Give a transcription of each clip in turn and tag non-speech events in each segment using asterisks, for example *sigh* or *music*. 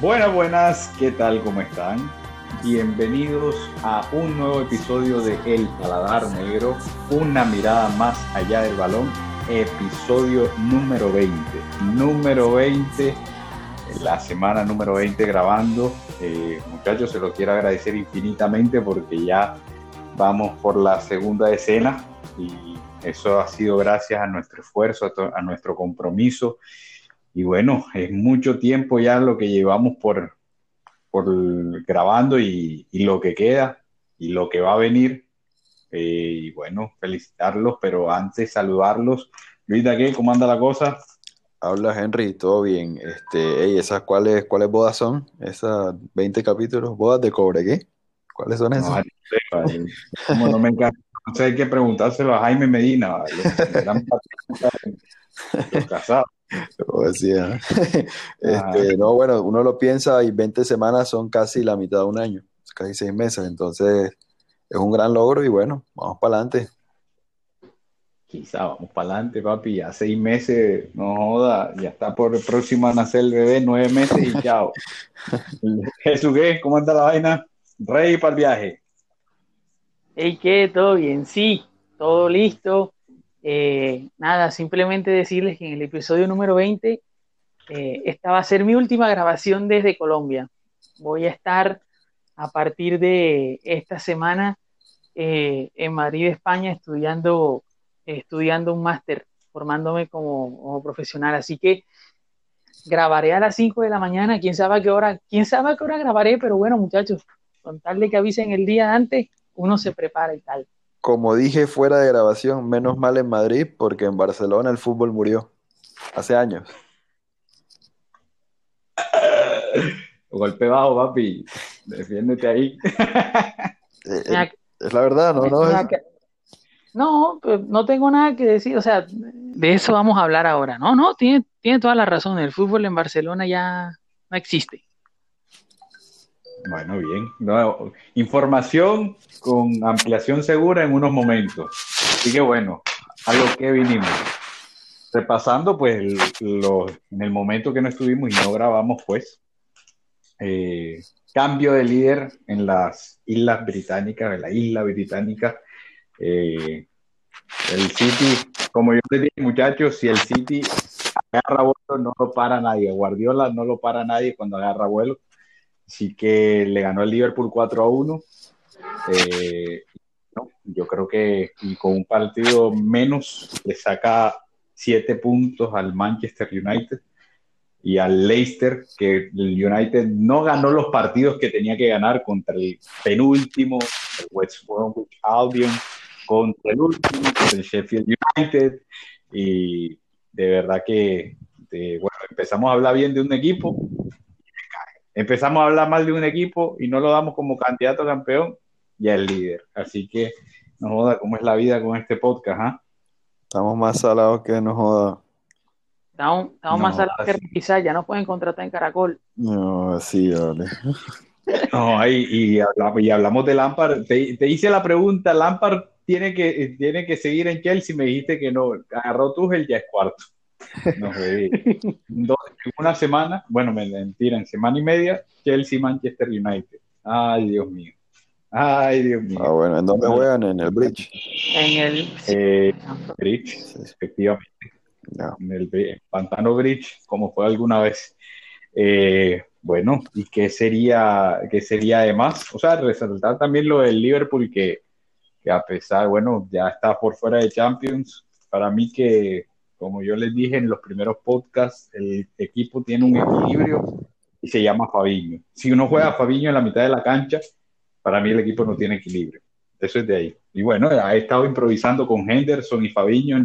Buenas, buenas, ¿qué tal? ¿Cómo están? Bienvenidos a un nuevo episodio de El Paladar Negro, una mirada más allá del balón, episodio número 20. Número 20, la semana número 20 grabando. Eh, muchachos, se lo quiero agradecer infinitamente porque ya vamos por la segunda escena y eso ha sido gracias a nuestro esfuerzo, a nuestro compromiso y bueno, es mucho tiempo ya lo que llevamos por, por grabando y, lo que queda y lo que va a venir. Eh, y bueno, felicitarlos, pero antes saludarlos. Luis, ¿qué? ¿Cómo anda la cosa? Habla Henry, todo bien. Este, ¿esas cuáles, cuáles bodas son? Esas 20 capítulos, bodas de cobre, ¿qué? ¿Cuáles son esas? No, no me encanta. No hay que preguntárselo a Jaime Medina, los casados. Como decía. *laughs* Este, no, bueno, uno lo piensa y 20 semanas son casi la mitad de un año, casi seis meses, entonces es un gran logro y bueno, vamos para adelante. Quizá vamos para adelante, papi, ya seis meses, no joda, ya está por el próximo a nacer el bebé, nueve meses y chao. *laughs* Jesús, ¿qué? ¿Cómo anda la vaina? Rey para el viaje. Hey, ¿qué? ¿Todo bien? Sí, todo listo eh, nada, simplemente decirles que en el episodio número 20 eh, esta va a ser mi última grabación desde Colombia. Voy a estar a partir de esta semana eh, en Madrid, España, estudiando, estudiando un máster, formándome como, profesional. Así que grabaré a las 5 de la mañana, quién sabe qué hora, quién sabe a qué hora grabaré, pero bueno, muchachos, con tal de que avisen el día antes, uno se prepara y tal. Como dije fuera de grabación, menos mal en Madrid porque en Barcelona el fútbol murió hace años. *laughs* Golpe bajo, papi. Defiéndete ahí. Eh, eh, es la verdad, ¿no? No, no, pues, no tengo nada que decir. O sea, de eso vamos a hablar ahora. No, no, tiene, tiene toda la razón. El fútbol en Barcelona ya no existe. Bueno, bien. información con ampliación segura en unos momentos. Así que bueno, a lo que vinimos. Repasando, pues, en el momento que no estuvimos y no grabamos, pues, eh, cambio de líder en las Islas Británicas, en la isla británica. Eh, el City, como yo les dije, muchachos, si el City agarra vuelo, no lo para nadie. Guardiola no lo para nadie cuando agarra vuelo. Así que le ganó el Liverpool 4 a 1. Eh, yo creo que con un partido menos le saca 7 puntos al Manchester United y al Leicester, que el United no ganó los partidos que tenía que ganar contra el penúltimo, el West Bromwich Albion, contra el último, el Sheffield United. Y de verdad que, bueno, empezamos a hablar bien de un equipo empezamos a hablar mal de un equipo y no lo damos como candidato a campeón, ya el líder. Así que no joda cómo es la vida con este podcast, ¿ah? Estamos más salados que no joda. Estamos, más salados que quizás ya no pueden contratar en Caracol. No, sí, vale. *laughs* No, y, hablamos, de Lampard. Te, hice la pregunta, Lampard tiene que, tiene que seguir en Chelsea, me dijiste que no, agarró Tuchel, ya es cuarto. No en una semana, bueno, me mentira, en semana y media, Chelsea Manchester United. Ay, Dios mío. Ay, Dios mío. Ah, bueno, ¿en dónde juegan? ¿En el Bridge? En el eh, Bridge, efectivamente. En el Pantano Bridge, como fue alguna vez. Eh, bueno, ¿y qué sería, qué sería además? O sea, resaltar también lo del Liverpool, que, que a pesar, bueno, ya está por fuera de Champions. Para mí que como yo les dije en los primeros podcasts, el equipo tiene un equilibrio y se llama Fabiño. Si uno juega a Fabiño en la mitad de la cancha, para mí el equipo no tiene equilibrio. Eso es de ahí. Y bueno, ha estado improvisando con Henderson y Fabiño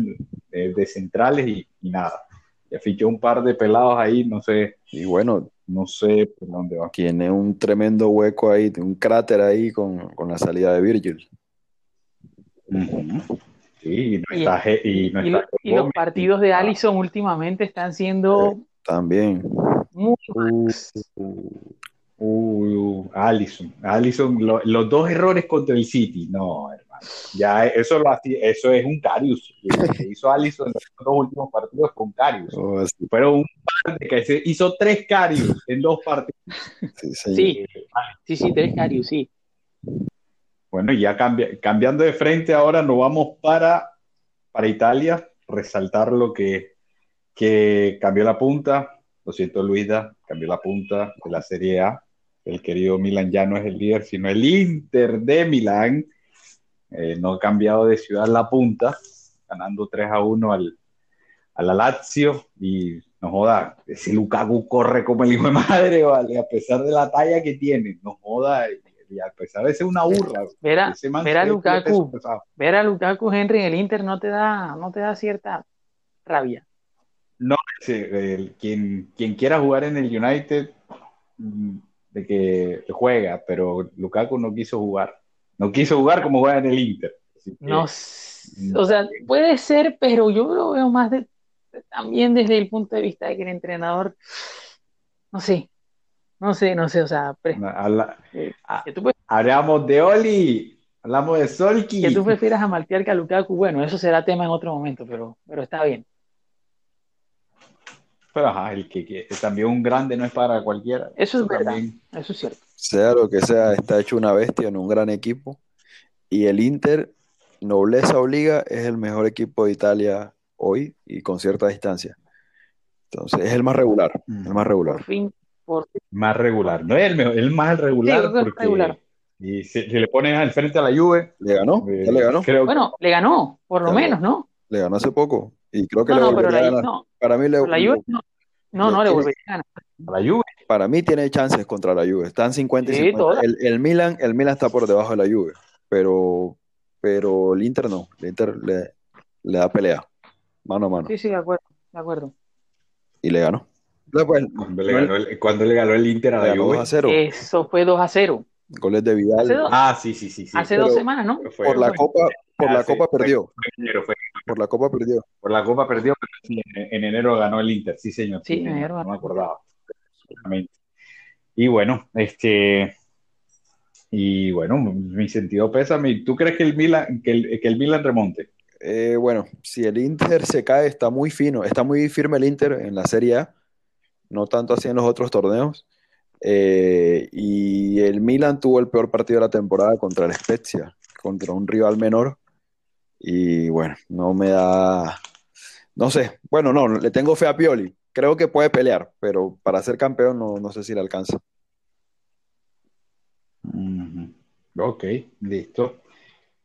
de, centrales y, nada. Ya fichó un par de pelados ahí, no sé. Y bueno, no sé por dónde va. Tiene un tremendo hueco ahí, un cráter ahí con, la salida de Virgil y, los partidos de Allison últimamente están siendo. Eh, también. Muy uh, uh, Allison. Allison, los dos errores contra el City. No, hermano. Ya eso lo eso es un Carius. Lo que hizo Alisson en los dos últimos partidos con Carius. Oh, Fueron un par de que se hizo tres Carius en dos partidos. Sí, sí, sí, tres Carius, sí. Bueno, ya cambia, cambiando de frente, ahora nos vamos para, para Italia, resaltar lo que, que cambió la punta. Lo siento, Luisa, cambió la punta de la Serie A. El querido Milan ya no es el líder, sino el Inter de Milán eh, no ha cambiado de ciudad la punta, ganando 3 a 1 al, a la Lazio y no joda, ese Lukaku corre como el hijo de madre, *laughs* vale, a pesar de la talla que tiene, no joda, a pesar de ser una burra. Ver a, Lukaku, ver a Lukaku Henry en el Inter no te da, no te da cierta rabia. No, quien, quien quiera jugar en el United, mm, de que juega, pero Lukaku no quiso jugar. No quiso jugar como juega en el Inter. no, o sea, puede ser, pero yo lo veo más de, también desde el punto de vista de que el entrenador, no sé, no sé, no sé, o sea, eh, hablamos de Oli, hablamos de Solki. Que tú prefieras a Maltear que a Lukaku, bueno, eso será tema en otro momento, pero, pero está bien. Pero ajá, el que, también un grande no es para cualquiera. Eso es verdad, eso es cierto sea lo que sea, está hecho una bestia en un gran equipo. Y el Inter, nobleza obliga, es el mejor equipo de Italia hoy y con cierta distancia. Entonces, es el más regular, el más regular. Por fin, por Más regular, no es el mejor, el más regular. porque, Y si, le pones al frente a la Juve. Le ganó, eh, le ganó. bueno, le ganó, por lo menos, ¿no? Le ganó hace poco. Y creo que le volvería a ganar. Para mí le, la Juve no, no, no le volvería a ganar. A la Juve para mí tiene chances contra la Juve. Están 50 y 50. El, Milan, el Milan está por debajo de la Juve, pero, pero el Inter no. El Inter le, le da pelea, mano a mano. Sí, sí, de acuerdo. De acuerdo. Y le ganó. Pues, cuando, le ganó el, Inter a la Juve? 2 a 0. Eso fue 2 a 0. Goles de Vidal. Ah, sí, sí, sí. sí. Hace dos semanas, ¿no? por la Copa, por la Copa perdió. por la Copa perdió. Por la Copa perdió, pero en, enero ganó el Inter, sí, señor. Sí, en enero. No me acordaba. Y bueno, este. Y bueno, mi sentido pesa. ¿Tú crees que el Milan, que el, que el Milan remonte? Eh, bueno, si el Inter se cae, está muy fino, está muy firme el Inter en la Serie A, no tanto así en los otros torneos. Eh, y el Milan tuvo el peor partido de la temporada contra el Spezia, contra un rival menor. Y bueno, no me da. No sé, bueno, no, le tengo fe a Pioli creo que puede pelear, pero para ser campeón no, sé si le alcanza. Ok, listo.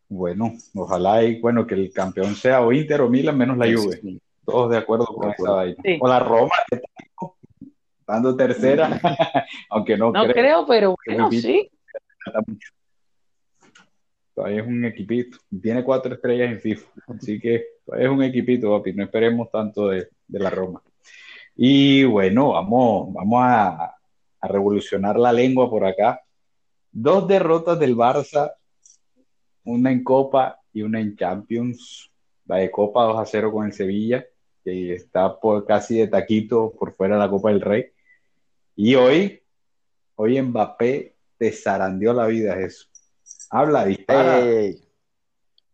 Bueno, ojalá y bueno que el campeón sea o Inter o Milan menos la Juve. Todos de acuerdo con esa vaina. O la Roma, dando tercera, *laughs* aunque no, no creo. pero bueno, sí. Todavía es un equipito. Tiene cuatro estrellas en FIFA. Así que todavía es un equipito, papi. No esperemos tanto de la Roma. Y bueno, vamos, vamos a, revolucionar la lengua por acá. Dos derrotas del Barça, una en Copa y una en Champions. La de Copa 2 a 0 con el Sevilla, que está por casi de taquito por fuera de la Copa del Rey. Y hoy, hoy Mbappé te zarandeó la vida, Jesús. Habla, dispara.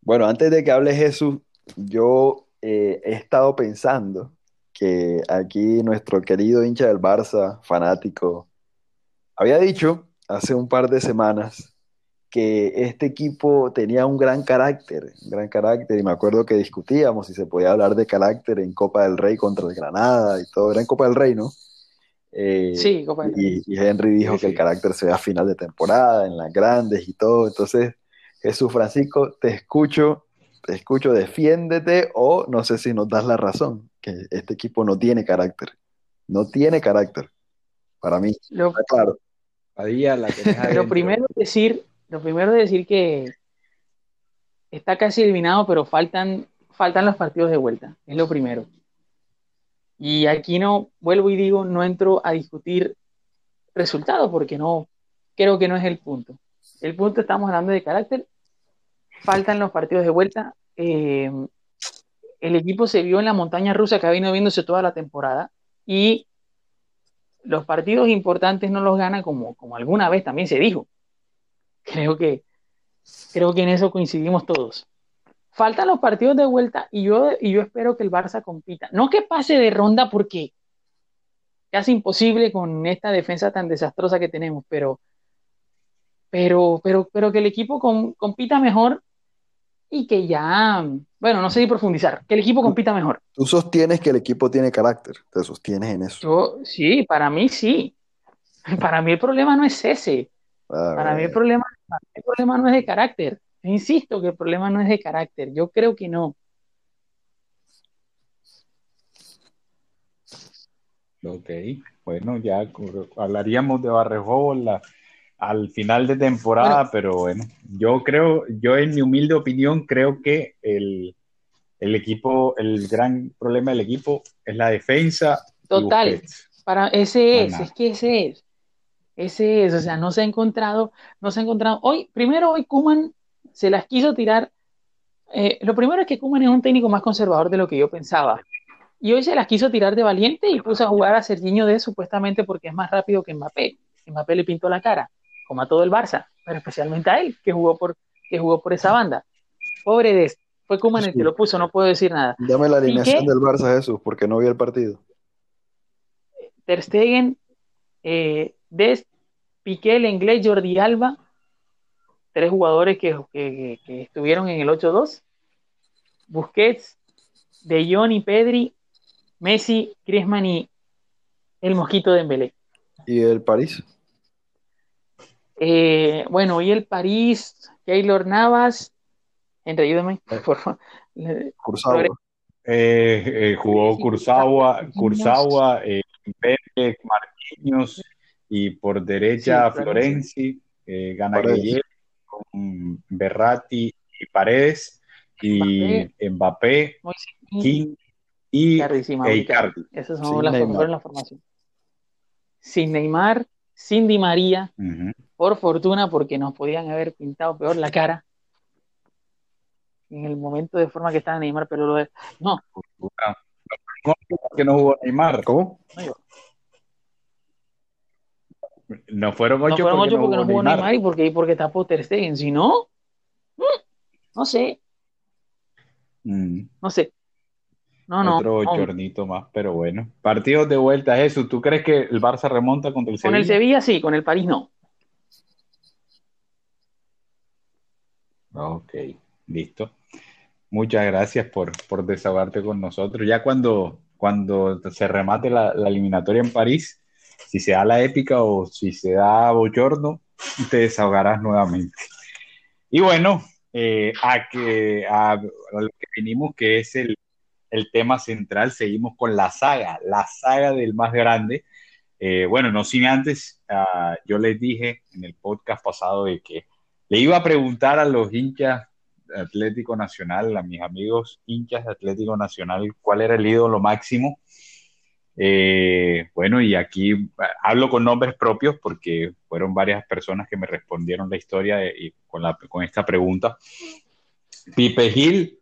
Bueno, antes de que hable Jesús, yo eh, he estado pensando que aquí nuestro querido hincha del Barça, fanático, había dicho hace un par de semanas que este equipo tenía un gran carácter, un gran carácter, y me acuerdo que discutíamos si se podía hablar de carácter en Copa del Rey contra el Granada y todo, era en Copa del Rey, ¿no? Eh, sí, Rey. Y, Henry dijo que el carácter se ve a final de temporada, en las grandes y todo, entonces Jesús Francisco, te escucho, te escucho, defiéndete o no sé si nos das la razón este equipo no tiene carácter. No tiene carácter. Para mí. Lo, claro. *laughs* lo primero decir, lo primero es decir que está casi eliminado, pero faltan, faltan los partidos de vuelta. Es lo primero. Y aquí no, vuelvo y digo, no entro a discutir resultados porque no, creo que no es el punto. El punto estamos hablando de carácter. Faltan los partidos de vuelta. Eh, el equipo se vio en la montaña rusa que ha venido viéndose toda la temporada y los partidos importantes no los gana como, como alguna vez también se dijo. Creo que Creo que en eso coincidimos todos. Faltan los partidos de vuelta y yo, y yo espero que el Barça compita. No que pase de ronda porque casi imposible con esta defensa tan desastrosa que tenemos, pero, pero, pero, pero que el equipo compita mejor y que ya, bueno, no sé si profundizar, que el equipo compita mejor. Tú sostienes que el equipo tiene carácter, te sostienes en eso. Yo, sí, para mí sí. *laughs* Para mí el problema no es ese. Para mí el problema, el problema no es de carácter. Insisto que el problema no es de carácter. Yo creo que no. Ok, bueno, ya hablaríamos de Barrejo al final de temporada, pero bueno, yo creo, yo en mi humilde opinión creo que el, equipo, el gran problema del equipo es la defensa. Total, para ese es, es que ese es. Ese es, o sea, no se ha encontrado, no se ha encontrado. Hoy, primero hoy Kuman se las quiso tirar. Eh, lo primero es que Kuman es un técnico más conservador de lo que yo pensaba. Y hoy se las quiso tirar de valiente y puso a jugar a Serginho de supuestamente porque es más rápido que Mbappé. Mbappé le pintó la cara, como a todo el Barça, pero especialmente a él, que jugó por, que jugó por esa banda. Pobre de fue Kuman el que lo puso, no puedo decir nada. Dame la alineación del Barça, Jesús, porque no vi el partido. Ter Stegen, eh, Dest, Piqué, Lenglet, Jordi Alba, tres jugadores que, que, que estuvieron en el 8-2. Busquets, De Jong y Pedri, Messi, Griezmann y el mosquito de Embelé. ¿Y el París? Eh, bueno, y el París, Keylor Navas, entre ayúdame, *laughs* por favor. Eh, eh, jugó Cursawa, Cursawa, eh, Pérez, Marquinhos y por derecha Florenzi, eh, Gana con Berratti y Paredes y Mbappé, King y Icardi. Esas son las, la formación. Sin Neymar, sin Di María, por fortuna, porque nos podían haber pintado peor la cara en el momento de forma que estaba Neymar, pero lo de... No. que no jugó Neymar. ¿Cómo? No fueron ocho, no fueron ocho porque, no jugó Neymar, y porque, porque tapó Ter Stegen. Si no, mm, no sé. Mm. No sé. No, no. Otro chornito más, pero bueno. Partidos de vuelta, Jesús. ¿Tú crees que el Barça remonta contra el Sevilla? Con el Sevilla sí, con el París no. Ok, listo. Muchas gracias por, por desahogarte con nosotros. Ya cuando, cuando se remate la, eliminatoria en París, si se da la épica o si se da bochorno, te desahogarás nuevamente. Y bueno, eh, a, que, a lo que vinimos, que es el, el tema central, seguimos con la saga, la saga del más grande. Eh, bueno, no sin antes, uh, yo les dije en el podcast pasado de que le iba a preguntar a los hinchas de Atlético Nacional, a mis amigos hinchas de Atlético Nacional, cuál era el ídolo máximo. Eh, bueno, y aquí hablo con nombres propios porque fueron varias personas que me respondieron la historia y con, la, con esta pregunta. Pipe Gil,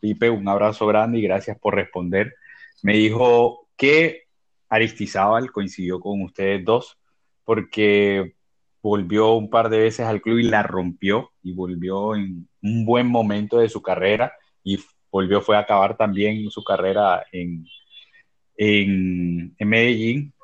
Pipe, un abrazo grande y gracias por responder. Me dijo que Aristizábal coincidió con ustedes dos porque volvió un par de veces al club y la rompió y volvió en un buen momento de su carrera y volvió fue a acabar también su carrera en, en, Medellín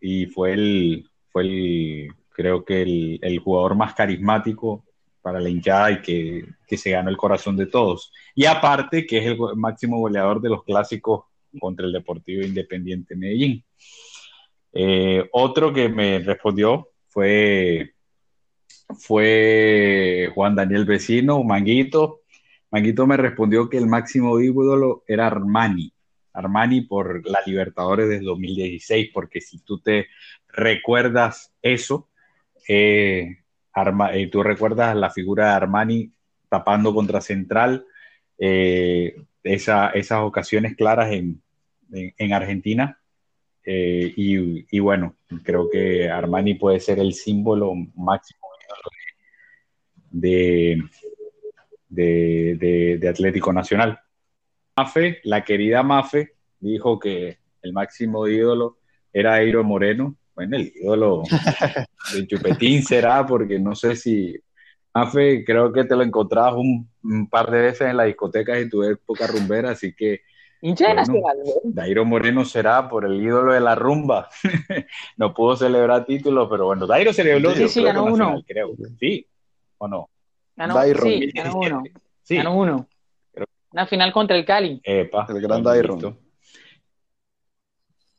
y fue el, fue el creo que el, el jugador más carismático para la hinchada y que, que, se ganó el corazón de todos. Y aparte, que es el máximo goleador de los clásicos contra el Deportivo Independiente Medellín. Eh, otro que me respondió fue, fue Juan Daniel Vecino, Manguito. Manguito me respondió que el máximo ídolo era Armani. Armani por la Libertadores del 2016, porque si tú te recuerdas eso, eh, eh, tú recuerdas la figura de Armani tapando contra Central, eh, esas ocasiones claras en, Argentina. Y, bueno, creo que Armani puede ser el símbolo máximo de, de Atlético Nacional. Mafe, la querida Mafe, dijo que el máximo ídolo era Airo Moreno, bueno, el ídolo de Chupetín será, porque no sé si, Mafe, creo que te lo encontrabas un, par de veces en la discoteca en tu época rumbera, así que Dairo Moreno será por el ídolo de la rumba. *laughs* no pudo celebrar títulos, pero bueno, Dairo celebró sí, sí, ganó uno. creo. Sí, ¿o no? Ganó, sí, ganó uno. Sí. Ganó uno. Una final contra el Cali. Epa, el gran Dairo.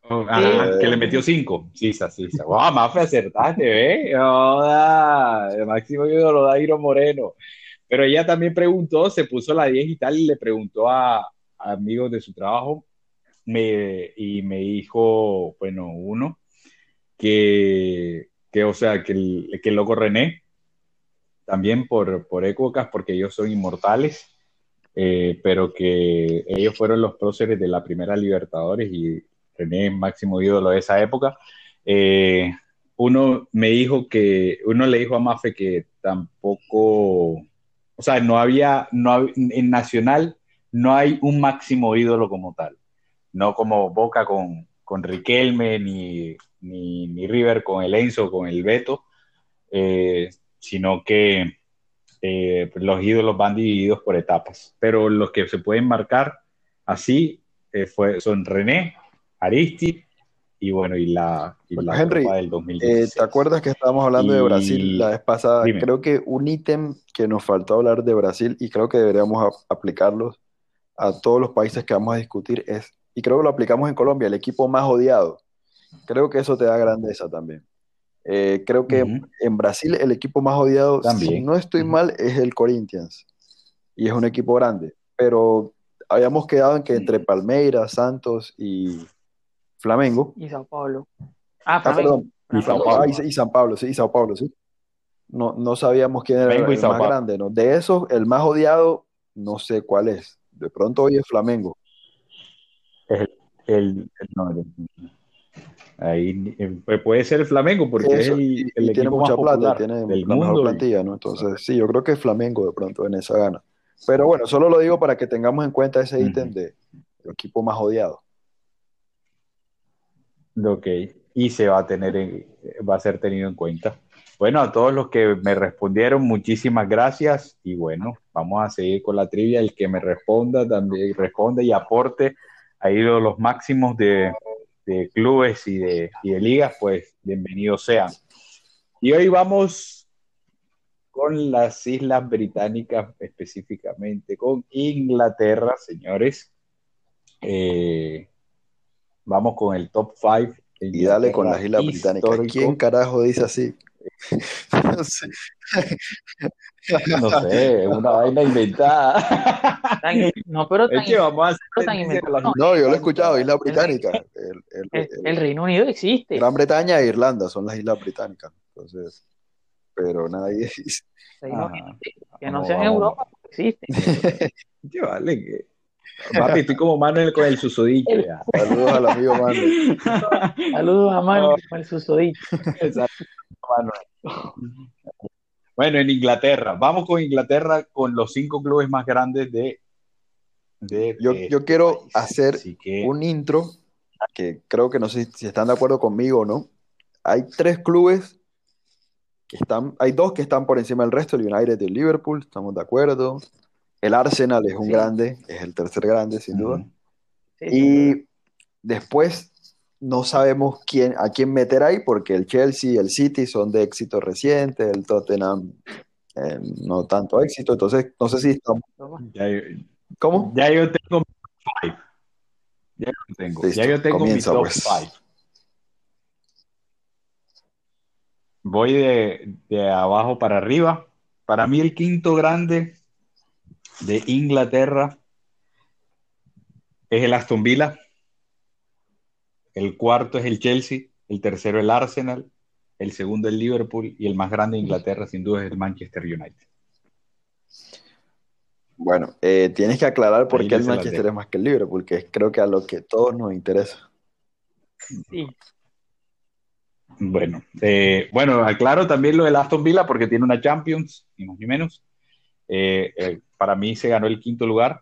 Oh, que le metió cinco. Sí, sí, sí. Wow, Mafe, acertaste, ¿eh? Hola, el máximo ídolo Dairo Moreno. Pero ella también preguntó, se puso la 10 y tal, y le preguntó a, amigos de su trabajo me, y me dijo, bueno, uno, que, que o sea, que el, que el loco René, también por, por épocas, porque ellos son inmortales, eh, pero que ellos fueron los próceres de la primera Libertadores y René máximo ídolo de esa época. Eh, uno me dijo que, uno le dijo a Mafe que tampoco, o sea, no había, no en Nacional no hay un máximo ídolo como tal. No como Boca con, con Riquelme, ni, ni, River con el Enzo, con el Beto, eh, sino que eh, los ídolos van divididos por etapas. Pero los que se pueden marcar así eh, fue, son René, Aristi y bueno, y la, y la Henry, del 2016. ¿Te acuerdas que estábamos hablando de Brasil la vez pasada? Creo que un ítem que nos faltó hablar de Brasil y creo que deberíamos aplicarlos a todos los países que vamos a discutir es, y creo que lo aplicamos en Colombia, el equipo más odiado. Creo que eso te da grandeza también. Eh, creo que en Brasil el equipo más odiado, también. si no estoy mal, es el Corinthians. Y es un equipo grande. Pero habíamos quedado en que entre Palmeiras, Santos y Flamengo. Y Sao Paulo. Ah, ah perdón. Y, Sao Paulo. Ah, y, San Pablo, sí, y Sao Paulo, sí. No, no sabíamos quién era el más grande, ¿no? De esos, el más odiado, no sé cuál es. De pronto hoy es Flamengo. El, el, ahí eh, puede ser el Flamengo porque es el, el tiene mucha plata, tiene la mejor plantilla, ¿no? Entonces, sí, yo creo que es Flamengo de pronto en esa gana. Pero bueno, solo lo digo para que tengamos en cuenta ese ítem de equipo más odiado. Ok, y se va a tener, va a ser tenido en cuenta. Bueno, a todos los que me respondieron, muchísimas gracias. Y bueno, vamos a seguir con la trivia. El que me responda también responde y aporte ido los máximos de, clubes y de, ligas, pues bienvenidos sean. Y hoy vamos con las Islas Británicas, específicamente con Inglaterra, señores. Eh, vamos con el top 5. Y dale con las Islas Británicas. ¿Quién carajo dice así? *laughs* no sé. No sé, una vaina inventada. no, pero tan, No, yo lo he escuchado, Isla Británica. El, Reino Unido existe. Gran Bretaña e Irlanda son las Islas Británicas. Entonces, pero nadie dice. Ah, que no sea en Europa, existe. *laughs* ¿Qué vale? Que... Papi, estoy como Manuel con el susodicho. *laughs* Saludos al amigo Manuel. Saludos a Manuel con el susodicho. Exacto. Bueno, en Inglaterra. Vamos con Inglaterra con los cinco clubes más grandes de. yo, yo quiero hacer un intro que creo que no sé si están de acuerdo conmigo o no. Hay tres clubes que están, hay dos que están por encima del resto, el United y el Liverpool, estamos de acuerdo. El Arsenal es un grande, es el tercer grande, sin duda. y después no sabemos quién, a quién meter ahí, porque el Chelsea y el City son de éxito reciente, el Tottenham eh, no tanto éxito, entonces no sé si estamos... ¿Cómo? Ya yo tengo five. Ya yo tengo, ya yo tengo mi top pues. five. Voy de, de abajo para arriba. Para mí el quinto grande de Inglaterra es el Aston Villa el cuarto es el Chelsea, el tercero el Arsenal, el segundo el Liverpool y el más grande de Inglaterra sin duda es el Manchester United. Bueno, eh, tienes que aclarar por qué el Manchester es más que el Liverpool, que creo que a lo que todos nos interesa. Sí. Bueno, eh, bueno, aclaro también lo del Aston Villa porque tiene una Champions, ni más ni menos. Eh, para mí se ganó el quinto lugar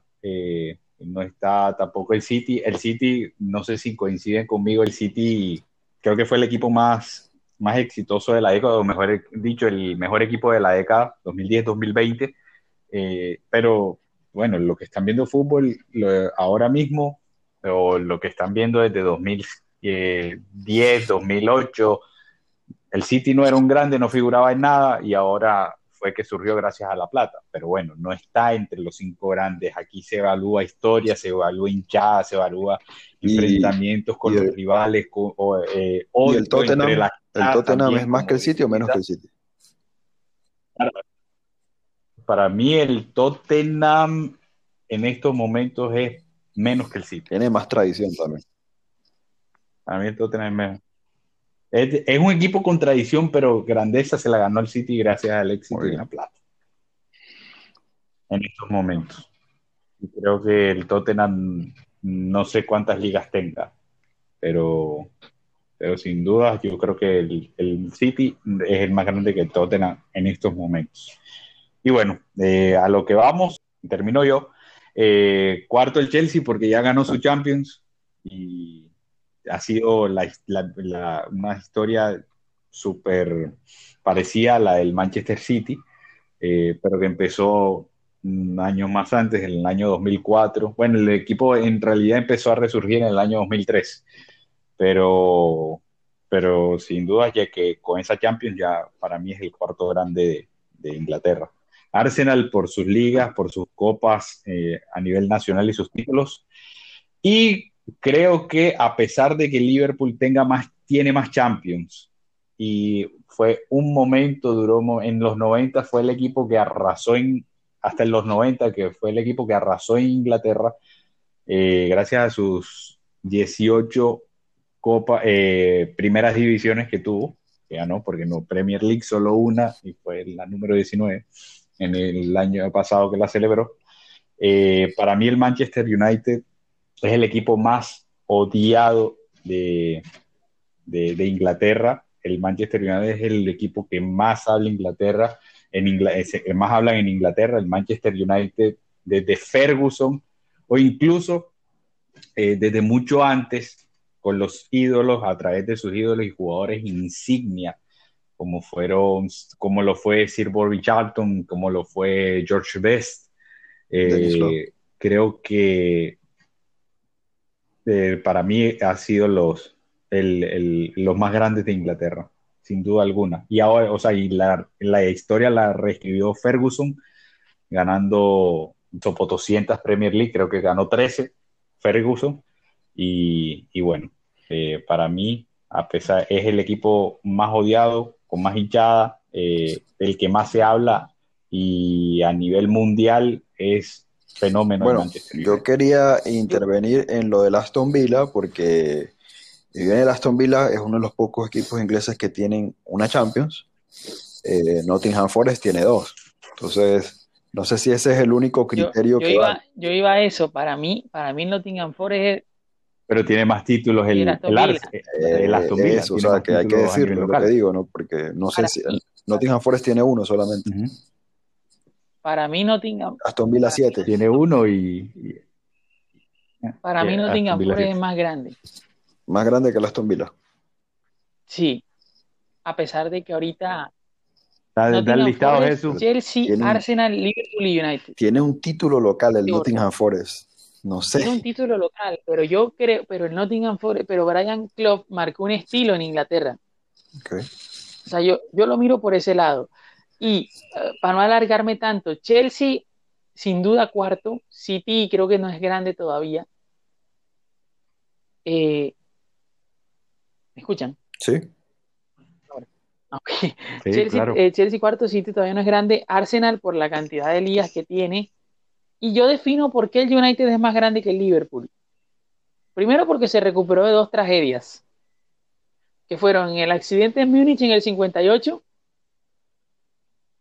no está tampoco el City. El City, no sé si coinciden conmigo, el City creo que fue el equipo más, más exitoso de la década, o mejor dicho, el mejor equipo de la década, 2010-2020. Eh, pero bueno, lo que están viendo fútbol ahora mismo, o lo que están viendo desde 2010, 2008, el City no era un grande, no figuraba en nada y ahora fue que surgió gracias a la plata. Pero bueno, no está entre los cinco grandes. Aquí se evalúa historia, se evalúa hinchada, se evalúa enfrentamientos con los rivales. o, eh, ¿Y el Tottenham, el Tottenham es más que el City o menos que el City? Para mí el Tottenham en estos momentos es menos que el City. Tiene más tradición también. Para mí el Tottenham es menos. Es, un equipo con tradición, pero grandeza se la ganó el City gracias al éxito de la plata. En estos momentos. creo que el Tottenham no sé cuántas ligas tenga, pero, pero sin duda yo creo que el, City es el más grande que el Tottenham en estos momentos. Y bueno, eh, a lo que vamos, termino yo. Eh, cuarto el Chelsea porque ya ganó su Champions y ha sido una historia súper parecida a la del Manchester City, eh, pero que empezó un año más antes, en el año 2004. Bueno, el equipo en realidad empezó a resurgir en el año 2003, pero, pero sin duda ya que con esa Champions ya para mí es el cuarto grande de, Inglaterra. Arsenal por sus ligas, por sus copas eh, a nivel nacional y sus títulos. Y creo que a pesar de que Liverpool tenga más, tiene más Champions, y fue un momento, duró en los 90, fue el equipo que arrasó en, hasta en los 90, que fue el equipo que arrasó en Inglaterra, eh, gracias a sus 18 Copa, eh, primeras divisiones que tuvo, que ganó, porque no Premier League solo una, y fue la número 19 en el año pasado que la celebró. Eh, para mí el Manchester United es el equipo más odiado de, de, Inglaterra. El Manchester United es el equipo que más habla Inglaterra, en Inglaterra, más hablan en Inglaterra, el Manchester United desde Ferguson o incluso eh, desde mucho antes con los ídolos a través de sus ídolos y jugadores insignia como fueron como lo fue Sir Bobby Charlton como lo fue George Best. Eh, creo que eh, para mí ha sido los, los más grandes de Inglaterra, sin duda alguna. Y ahora, o sea, y la, la historia la reescribió Ferguson, ganando sopo 200 Premier League, creo que ganó 13 Ferguson. Y, y bueno, eh, para mí, a pesar, es el equipo más odiado, con más hinchada, eh, el que más se habla y a nivel mundial es fenómeno. Bueno, yo quería intervenir en lo del Aston Villa porque bien el Aston Villa es uno de los pocos equipos ingleses que tienen una Champions. Eh, Nottingham Forest tiene dos. Entonces, no sé si ese es el único criterio yo, que iba, yo iba a eso. Para mí, para mí Nottingham Forest es pero tiene más títulos el, el, Aston, Villa. Eso, o sea, que hay que decirlo, lo que digo, ¿no? Porque no sé si Nottingham Forest tiene uno solamente. Para mí Nottingham. Aston Villa 7. Tiene uno y. para mí Nottingham Forest es más grande. Más grande que el Aston Villa. Sí. A pesar de que ahorita. Está listado eso. Chelsea, Arsenal, Liverpool y United. Tiene un título local el Nottingham Forest. No sé. Tiene un título local, pero yo creo, pero el Nottingham Forest, pero Brian Clough marcó un estilo en Inglaterra. Okay. O sea, yo, yo lo miro por ese lado. Y eh, para no alargarme tanto, Chelsea, sin duda cuarto, City creo que no es grande todavía. Eh, ¿Me escuchan? Sí. *laughs* Chelsea, eh, Chelsea, cuarto, City todavía no es grande. Arsenal por la cantidad de ligas que tiene. Y yo defino por qué el United es más grande que el Liverpool. Primero porque se recuperó de dos tragedias, que fueron el accidente en Múnich en el 58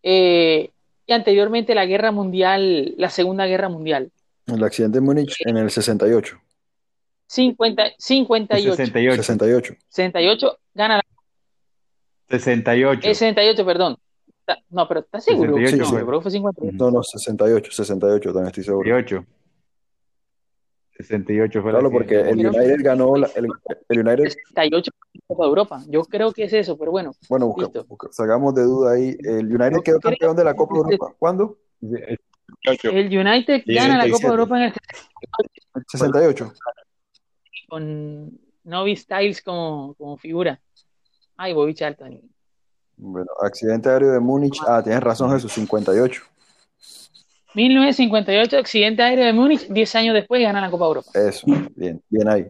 eh, y anteriormente la guerra mundial, la segunda guerra mundial. El accidente de Múnich en el 68. 50, 58. 68. 68. 68 gana la... 68. El 68, perdón. No, pero ¿estás seguro? 68, sí, sí. fue 58. No, no, 68, 68, también estoy seguro. 68. 68 fue Claro, porque el United ganó, la, el, el, United... 68, Copa de Europa. Yo creo que es eso, pero bueno. Bueno, sacamos de duda ahí. ¿El United quedó campeón de la Copa de Europa? ¿Cuándo? El United gana la Copa de Europa en el 68. Con Novi Styles como, como figura. Ay, Bobby Charlton. Bueno, accidente aéreo de Múnich. Ah, tienes razón, Jesús, 58. 1958, accidente aéreo de Múnich, 10 años después gana la Copa Europa. Eso, bien, bien ahí.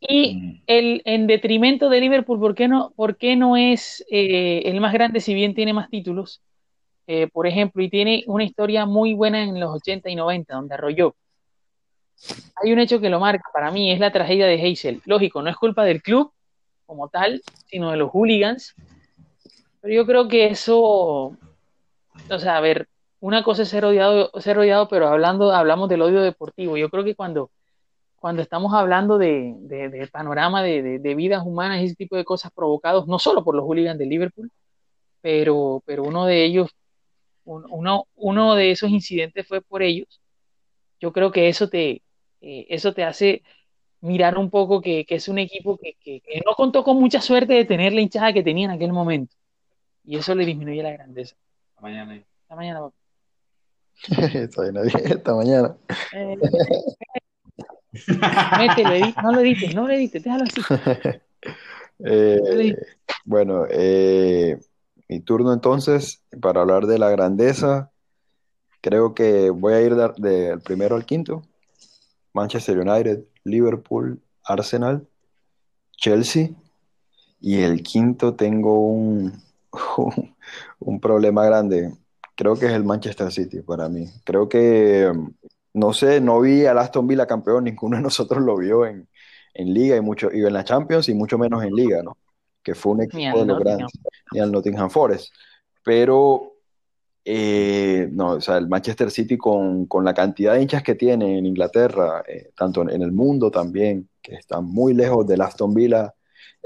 Y, mm. el, en detrimento de Liverpool, ¿por qué no, por qué no es eh, el más grande si bien tiene más títulos? Eh, por ejemplo, y tiene una historia muy buena en los 80 y 90, donde arrolló. Hay un hecho que lo marca, para mí, es la tragedia de Heysel. Lógico, no es culpa del club como tal, sino de los hooligans. Pero yo creo que eso, o sea, a ver, una cosa es ser odiado, ser odiado, pero hablando, hablamos del odio deportivo. Yo creo que cuando, cuando estamos hablando de, de, panorama de, de, vidas humanas y ese tipo de cosas provocados, no solo por los hooligans de Liverpool, pero, pero uno de ellos, uno, uno de esos incidentes fue por ellos. Yo creo que eso te, eh, eso te hace mirar un poco que, que es un equipo que, que, no contó con mucha suerte de tener la hinchada que tenía en aquel momento. Y eso le disminuye la grandeza. mañana. Hasta mañana. *laughs* Estoy esta mañana. *laughs* Eh, no lo edites, no lo edites, déjalo así. Eh, bueno, eh, mi turno entonces para hablar de la grandeza. Creo que voy a ir del primero al quinto. Manchester United, Liverpool, Arsenal, Chelsea. Y el quinto tengo un, *laughs* un problema grande creo que es el Manchester City para mí. Creo que, no sé, no vi al Aston Villa campeón, *laughs* ninguno de nosotros lo vio en, Liga y, mucho, y en la Champions y mucho menos en Liga, ¿no? Que fue un equipo de los grandes, ni al Nottingham Forest. Pero, eh, no, o sea, el Manchester City con, la cantidad de hinchas que tiene en Inglaterra, eh, tanto en el mundo también, que están muy lejos del Aston Villa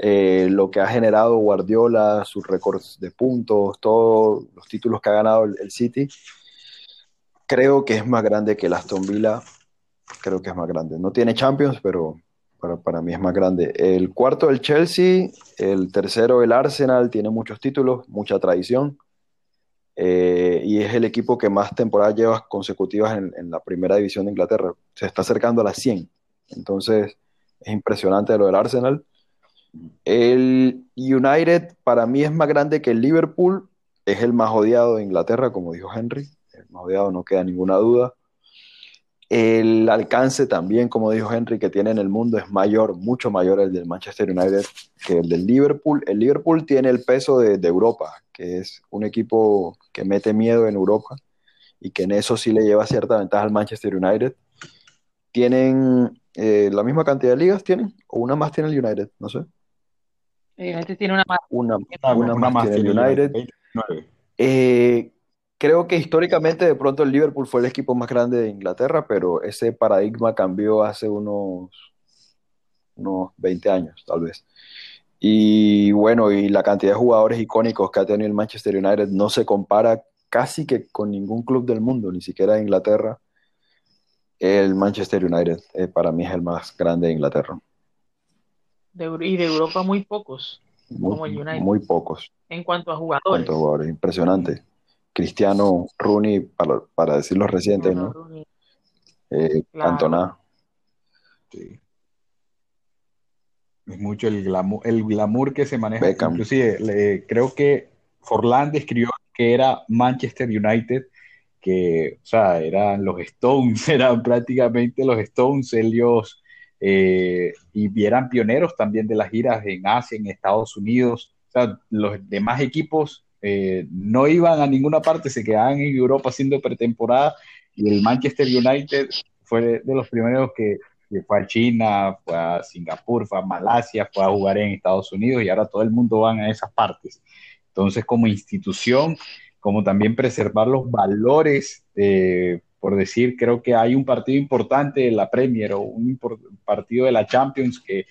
eh, lo que ha generado Guardiola, sus récords de puntos, todos los títulos que ha ganado el, City, creo que es más grande que el Aston Villa. Creo que es más grande. No tiene Champions, pero para, mí es más grande. El cuarto el Chelsea, el tercero el Arsenal, tiene muchos títulos, mucha tradición. Eh, y es el equipo que más temporadas lleva consecutivas en, en, la primera división de Inglaterra. Se está acercando a las 100. Entonces, es impresionante lo del Arsenal. El United para mí es más grande que el Liverpool, es el más odiado de Inglaterra, como dijo Henry, el más odiado, no queda ninguna duda. El alcance también, como dijo Henry, que tiene en el mundo es mayor, mucho mayor el del Manchester United que el del Liverpool. El Liverpool tiene el peso de, Europa, que es un equipo que mete miedo en Europa y que en eso sí le lleva cierta ventaja al Manchester United. Tienen eh, la misma cantidad de ligas, tienen, o una más tiene el United, no sé. Este tiene una más. Una, más, el United. Eh, creo que históricamente de pronto el Liverpool fue el equipo más grande de Inglaterra, pero ese paradigma cambió hace unos, unos 20 años, tal vez. Y bueno, y la cantidad de jugadores icónicos que ha tenido el Manchester United no se compara casi que con ningún club del mundo, ni siquiera de Inglaterra. El Manchester United eh, para mí es el más grande de Inglaterra y de Europa muy pocos, muy, como el United. Muy pocos. En cuanto a jugadores. impresionante. Cristiano, Rooney, para, para decir los recientes, ¿no? Eh, Sí. Es mucho el glamour, el glamour que se maneja. Inclusive, creo que Forlán describió que era Manchester United, que, o sea, eran los Stones, *laughs* eran prácticamente los Stones, ellos eh, y eran pioneros también de las giras en Asia, en Estados Unidos. O sea, los demás equipos eh, no iban a ninguna parte, se quedaban en Europa haciendo pretemporada y el Manchester United fue de los primeros que, fue a China, fue a Singapur, fue a Malasia, fue a jugar en Estados Unidos y ahora todo el mundo va a esas partes. Entonces, como institución, como también preservar los valores eh, por decir, creo que hay un partido importante de la Premier o un partido de la Champions que,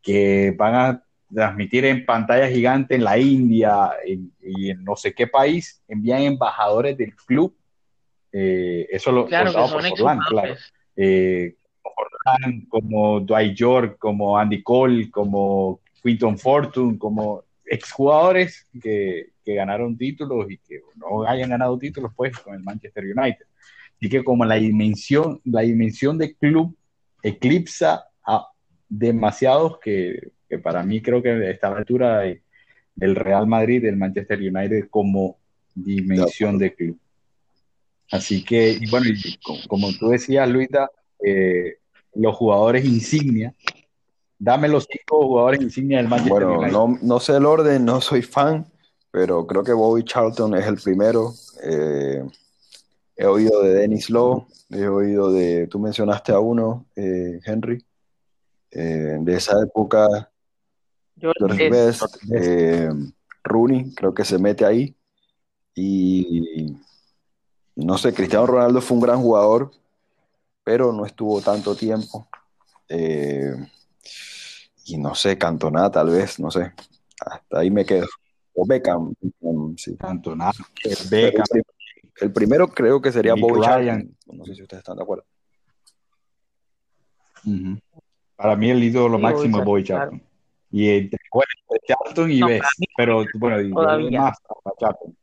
que van a transmitir en pantalla gigante en la India y en no sé qué país, envían embajadores del club. Eh, eso lo claro, por Forlán, claro. Eh, como Dwight York, como Andy Cole, como Quinton Fortune, como exjugadores que, que ganaron títulos y que no hayan ganado títulos pues con el Manchester United. Así que como la dimensión, la dimensión de club eclipsa a demasiados que, que para mí creo que está a la altura del Real Madrid, del Manchester United como dimensión de club. Así que, y bueno, y como, tú decías, Luisa, eh, los jugadores insignia, dame los cinco jugadores insignia del Manchester United. No, no sé el orden, no soy fan, pero creo que Bobby Charlton es el primero. Eh, he oído de Dennis Lowe, he oído de, tú mencionaste a uno, eh, Henry, de esa época, George Best, Rooney, creo que se mete ahí. Y no sé, Cristiano Ronaldo fue un gran jugador, pero no estuvo tanto tiempo. Eh, y no sé, Cantona tal vez, no sé. Hasta ahí me quedo. O Beckham. sí. Cantona. Beckham. El, primero creo que sería Bobby Charlton. No sé si ustedes están de acuerdo. Para mí el ídolo máximo es Bobby Charlton. Y entre Charlton y Best, pero bueno, y más Charlton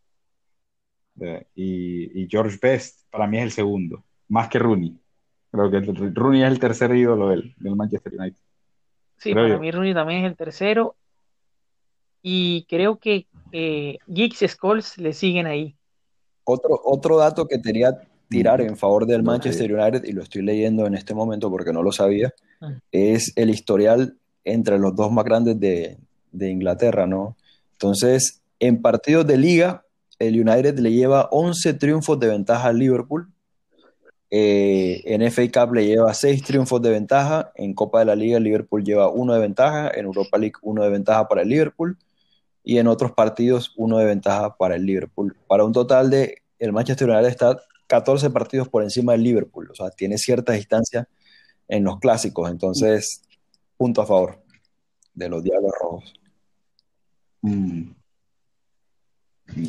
y, George Best para mí es el segundo, más que Rooney. Creo que Rooney es el tercer ídolo del, Manchester United. Sí, para mí Rooney también es el tercero. Y creo que eh, Giggs y Scholes le siguen ahí. Otro, otro dato que quería tirar en favor del Manchester United, y lo estoy leyendo en este momento porque no lo sabía, ah. es el historial entre los dos más grandes de, de Inglaterra, ¿no? Entonces, en partidos de liga, el United le lleva 11 triunfos de ventaja al Liverpool. Eh, en FA Cup le lleva 6 triunfos de ventaja. En Copa de la Liga el Liverpool lleva 1 de ventaja. En Europa League 1 de ventaja para el Liverpool. Y en otros partidos 1 de ventaja para el Liverpool. Para un total de, el Manchester United está 14 partidos por encima del Liverpool. O sea, tiene cierta distancia en los clásicos. Entonces, punto a favor de los Diablos Rojos. Mm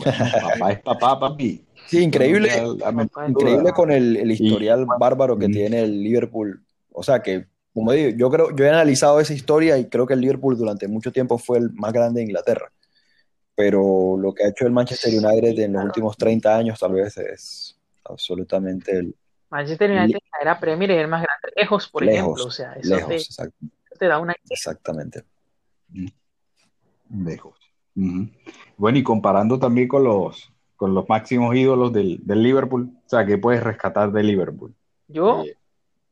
papá es papá, papi. Sí, increíble, increíble con el, historial bárbaro que tiene el Liverpool. O sea que, como digo, yo creo, yo he analizado esa historia y creo que el Liverpool durante mucho tiempo fue el más grande de Inglaterra. Pero lo que ha hecho el Manchester United en los últimos 30 años tal vez es absolutamente el... Manchester United era Premier y el más grande. Lejos, por ejemplo. O sea, eso lejos, te, da una... Exactamente. Lejos. Bueno, y comparando también con los, con los máximos ídolos del, Liverpool, o sea, ¿qué puedes rescatar de Liverpool? Yo. Eh,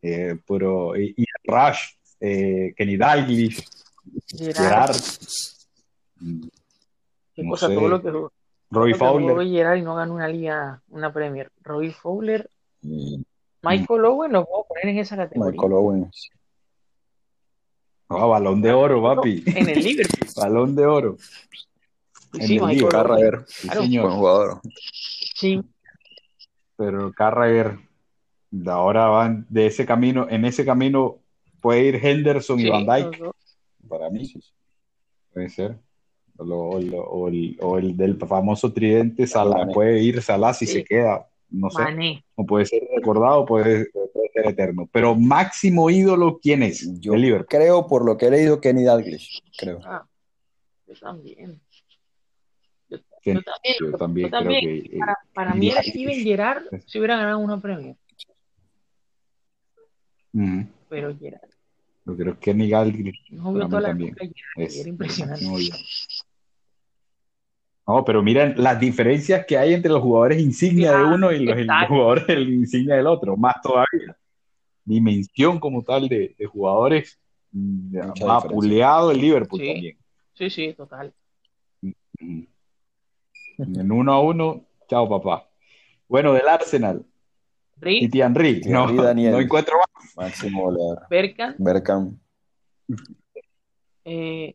eh, pero, y, Rush, eh, Kenny Dalglish, Gerard. ¿Qué cosa? todo lo que. Roy Fowler. Gerard y no ganó una liga, una Premier. Roy Fowler. Mm. Michael Owen lo puedo poner en esa categoría. Michael Owen. Ah, balón de oro, papi. En el Liverpool. *laughs* balón de oro. Sí, Michael Carragher, buen jugador. Sí. Pero Carragher, ahora van de ese camino, en ese camino puede ir Henderson y Van Dyke. Para mí, puede ser. O, el, del famoso tridente Salah, puede ir Salah si se queda, no sé. O puede ser recordado, puede, ser eterno. Pero máximo ídolo, ¿quién es? Yo creo, por lo que he leído, Kenny Dalglish, creo. Ah, yo también yo también, creo que. Eh, para, mí era Steven Gerrard si hubiera ganado una premio. Pero Gerard. Yo creo que Miguel no también. era impresionante. No, pero miren las diferencias que hay entre los jugadores insignia de uno y los, jugadores del insignia del otro, más todavía. Dimensión como tal de, jugadores vapuleado el Liverpool también. Sí, sí, total. En uno a uno, chao papá. Bueno, del Arsenal. Y Henry. No, no encuentro más. Máximo Berkan. Berkan. Eh,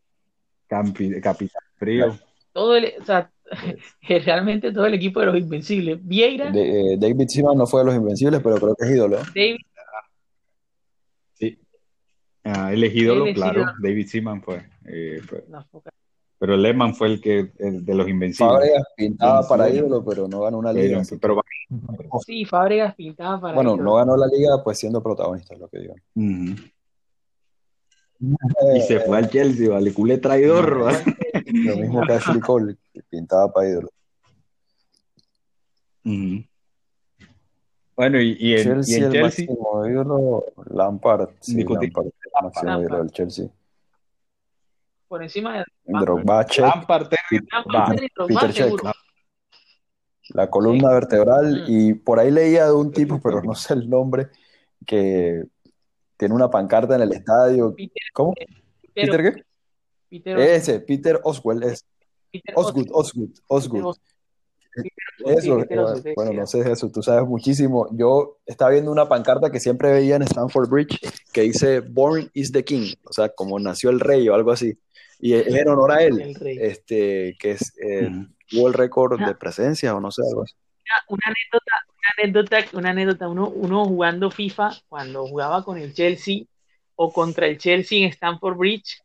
Capitán Frío. Todo el, o sea, *laughs* realmente todo el equipo de los Invencibles. Vieira. Eh, David Seaman no fue de los Invencibles, pero creo que es ídolo. David. Sí. Ah, él es ídolo, claro. David Seaman fue. Eh, fue. Pero Lehman fue el que el de los invencibles. Fábregas pintaba para ídolo, pero no ganó una liga. Pero, sí, Fábregas pintaba para Bueno, no ganó la liga, pues siendo protagonista, es lo que digo. Y se fue al Chelsea, vale, culé traidor. ¿vale? Lo mismo que Ashley *laughs* Cole, que pintaba para ídolo. Bueno, y, y y Chelsea, el Chelsea, máximo ídolo, Lampard. Sí, Indiscutible. Lampard, el máximo Lampard. ídolo del Chelsea. Por encima de Drogba, Lampard, Terry, Peter Check. la columna vertebral. Mm. Y por ahí leía de un tipo, *laughs* pero no sé el nombre, que tiene una pancarta en el estadio. Peter, ¿Cómo? ¿Peter qué? Peter, Ese, Peter Oswell, es Peter Osgood, Osgood, Peter Osgood. Os- Eso, sí, Peter Osgood, bueno, sí. no sé eso, tú sabes muchísimo. Yo estaba viendo una pancarta que siempre veía en Stanford Bridge que dice Born is the King, o sea, como nació el rey o algo así. Y es en honor a él, El rey. este, que es, eh, Ujú. tuvo el récord Ah. de presencia o no sé, algo así. una anécdota, una anécdota, una anécdota, uno, uno jugando FIFA cuando jugaba con el Chelsea o contra el Chelsea en Stamford Bridge,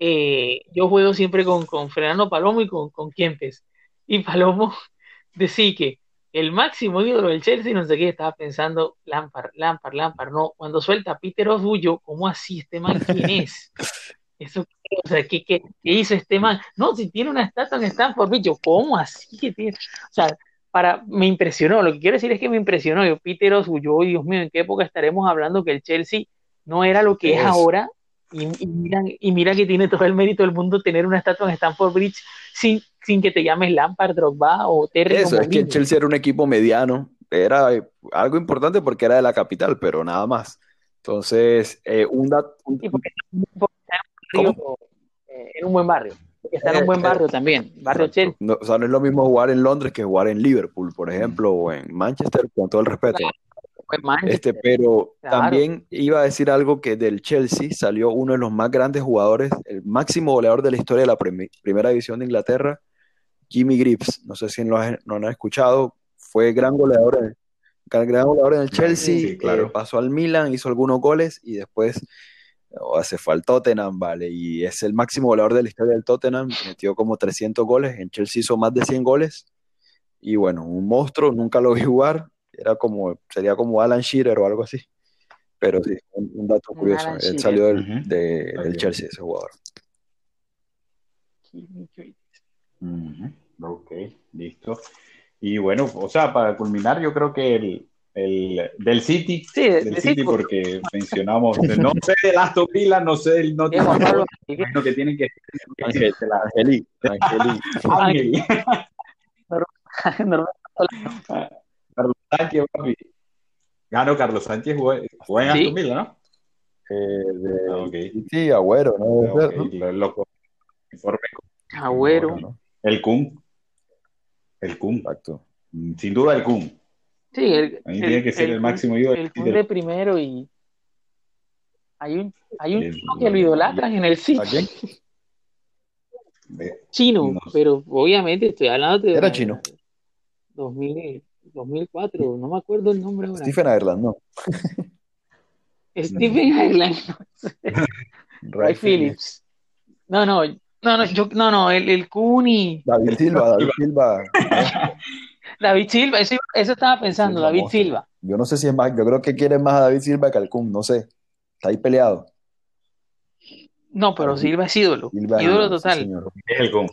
eh, yo juego siempre con, con Fernando Palomo y con, con Kempes. Y Palomo *laughs* decía que el máximo ídolo del Chelsea, no sé qué, estaba pensando Lampard, Lampard, Lampard, no, cuando suelta a Peter yo, ¿cómo así este man quién es? *laughs* Eso, o sea, ¿qué, qué, qué hizo este man? No, si tiene una estatua en Stamford Bridge, yo, ¿cómo así que tiene? O sea, para, me impresionó, lo que quiero decir es que me impresionó, yo, Peter yo, Dios mío, ¿en qué época estaremos hablando que el Chelsea no era lo que es ahora? Y, y mira, y mira que tiene todo el mérito del mundo tener una estatua en Stamford Bridge sin, sin que te llames Lampard, Drogba o Terry Eso, es que el. Chelsea era un equipo mediano, era eh, algo importante porque era de la capital, pero nada más. Entonces, eh, un dato, barrio, eh, en un buen barrio. Porque está en un Eh, buen eh, barrio también, barrio Chelsea. No, o sea, no es lo mismo jugar en Londres que jugar en Liverpool, por ejemplo, o en Manchester, con todo el respeto. Manchester. Este, pero Claro. también iba a decir algo que del Chelsea salió uno de los más grandes jugadores, el máximo goleador de la historia de la primera división de Inglaterra, Jimmy Greaves. No sé si lo, han- no lo han escuchado, fue gran goleador en, gran, gran goleador en el Chelsea, sí, claro. eh, pasó al Milan, hizo algunos goles y después oh, se fue al Tottenham, vale, y es el máximo goleador de la historia del Tottenham, metió como 300 goles, en Chelsea hizo más de 100 goles. Y bueno, un monstruo, nunca lo vi jugar, era como, sería como Alan Shearer o algo así. Pero sí, un, un dato curioso. Alan Él Shearer. salió del, Ujú. de- Está del. Chelsea, ese jugador. Ujú, Ok, listo. Y bueno, o sea, para culminar, yo creo que el, el del City, Sí, de- del de City, City, porque mencionamos, no sé del Aston Villa, no sé del Juan Pablo, Forest, imagino que tienen que Ángel, Angelí, Angelí. Carlos Sánchez, papi. Gano Carlos Sánchez, jugó, en Sí. Aston Villa, ¿no? Eh, de Ah. City, Agüero, ¿no? Debe ser, ¿no? Lo- lo- Agüero. El Kun. El Kun. Exacto. Sin duda el Kun. Sí, el, Ahí tiene que ser el Kun- máximo ídolo. El Kun de primero y hay un, hay un El- chino que lo idolatran en el ¿A City. quién? De- Chino, No. pero obviamente estoy hablando de Era chino. 2000, 2004, no me acuerdo el nombre ahora. Stephen Ireland, no. *laughs* Stephen Ireland, Ray Phillips. No, no, no, no, yo, no, no, el, el Kun y David Silva, David Silva. David Silva, *laughs* eso, eso estaba pensando, David. Silva. Yo no sé si es más, yo creo que quiere más a David Silva que al Kun, no sé. Está ahí peleado. No, pero David Silva es ídolo, Silva, ídolo sí, total. señor. Es el Kun.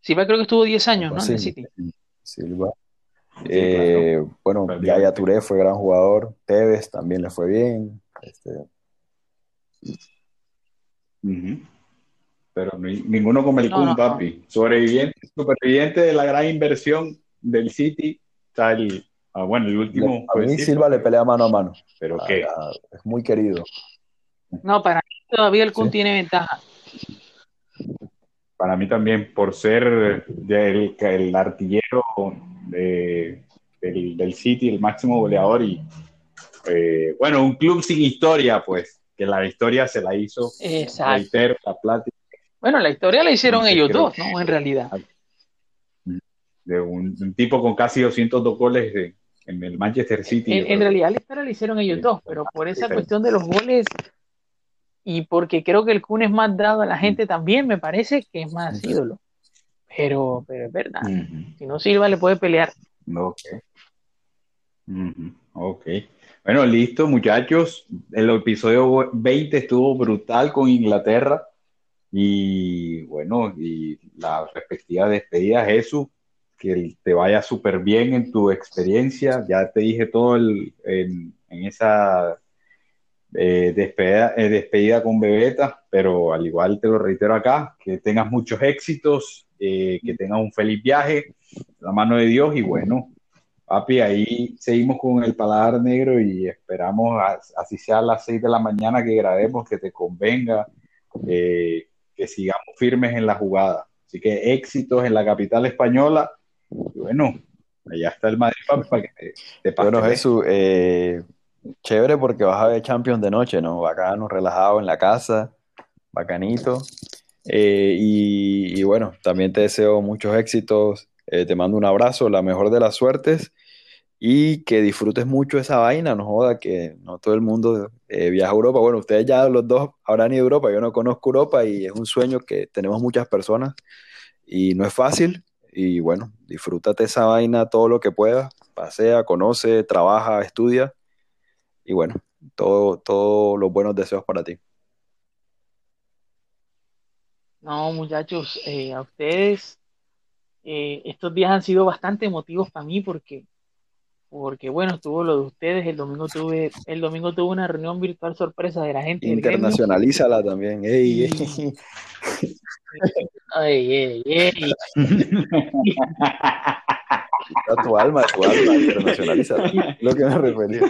Silva creo que estuvo 10 años, ¿no? En el City. Silva. Sí, Eh, bueno, Prácticamente. Yaya Touré fue gran jugador. Tevez también le fue bien. Este. Pero ni- ninguno como el No, Kun, no, no. papi. Sobreviviente, superviviente de la gran inversión del City. Está el, ah, bueno, el último. a mí Silva, Silva le pelea mano a mano. Pero Ah, qué. ah, es muy querido. No, para mí todavía el Kun Sí. tiene ventaja. Para mí también, por ser del, el artillero de- del, del City, el máximo goleador y, eh, bueno, un club sin historia, pues, que la historia se la hizo, Exacto. reitero, la plata Bueno, la historia la hicieron ellos dos, ¿no? En realidad. de un, un tipo con casi 202 goles de- en el Manchester City. En, realidad la historia la hicieron ellos dos, pero por esa cuestión de los goles y porque creo que el Kun es más dado a la gente también, me parece que es más ídolo. Pero, pero es verdad. Si no Silva le puede pelear. Ok. Ujú, ok. Bueno, listo, muchachos. El episodio 20 estuvo brutal con Inglaterra. Y bueno, y la respectiva despedida, Jesús, que te vaya súper bien en tu experiencia. Ya te dije todo en, esa eh, despedida, eh, despedida, con Bebeta, pero al igual te lo reitero acá, que tengas muchos éxitos, eh, que tengas un feliz viaje, la mano de Dios y bueno, papi, ahí seguimos con el paladar negro y esperamos, así sea a las 6 de la mañana que grabemos, que te convenga, que sigamos firmes en la jugada. Así que éxitos en la capital española y bueno, allá está el Madrid para que te, te Bueno, Jesús, eh, chévere porque vas a ver Champions de noche, ¿no? Bacano, relajado en la casa, bacanito. Eh, y, bueno, también te deseo muchos éxitos, eh, te mando un abrazo, la mejor de las suertes y que disfrutes mucho esa vaina, no joda que no todo el mundo eh, viaja a Europa. Bueno, ustedes ya los dos habrán ido a Europa, yo no conozco Europa y es un sueño que tenemos muchas personas y no es fácil. Y bueno, disfrútate esa vaina todo lo que puedas, pasea, conoce, trabaja, estudia y bueno, todos todo los buenos deseos para ti. No, muchachos, eh, a ustedes eh, estos días han sido bastante emotivos para mí porque, porque bueno, estuvo lo de ustedes, el domingo tuve, el domingo tuve una reunión virtual sorpresa de la gente. Internacionalízala también, ey, ey. Ey, ey, ey. *laughs* tu alma, tu alma, internacionaliza. Lo que me refería.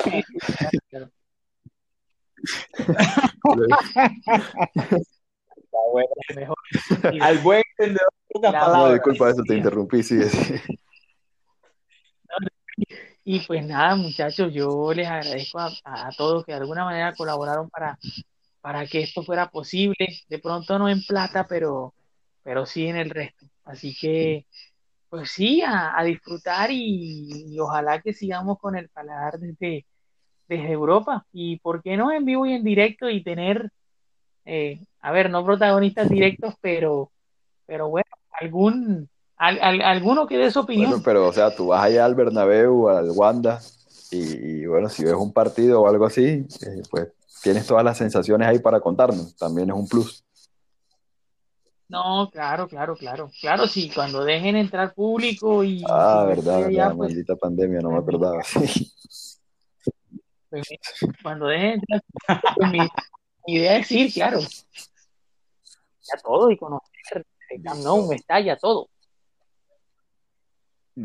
Al buen entendedor. No, disculpa eso, te interrumpí, sí. Y pues nada, muchachos, yo les agradezco a, todos que de alguna manera colaboraron para, para que esto fuera posible. De pronto no en plata, pero, pero sí en el resto. Así que pues sí, a, disfrutar y, ojalá que sigamos con el paladar desde, desde Europa. Y por qué no en vivo y en directo y tener, eh, a ver, no protagonistas directos, pero, pero bueno, algún, alguno que dé su opinión. Bueno, pero o sea, tú vas allá al Bernabéu, al Wanda, y, bueno, si ves un partido o algo así, eh, pues tienes todas las sensaciones ahí para contarnos. También es un plus. No, claro, claro, claro. Claro, sí, cuando dejen entrar público y... Ah, verdad, la pues, maldita pandemia, no me acordaba. Pues, cuando dejen entrar pues, mi, idea es ir, claro. Ya todo y conocer. No, está ya todo.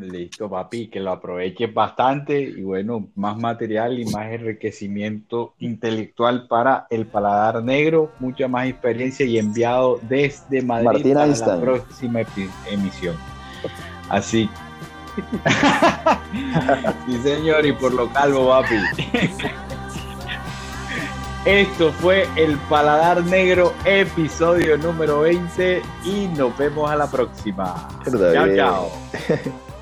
Listo, papi, que lo aproveches bastante y bueno, más material y más enriquecimiento intelectual para el paladar negro, mucha más experiencia y enviado desde Madrid para la próxima emisión. Así. *laughs* sí, señor, y por lo calvo, papi. Esto fue el Paladar Negro, episodio número 20 y nos vemos a la próxima. Chao, chao. *laughs*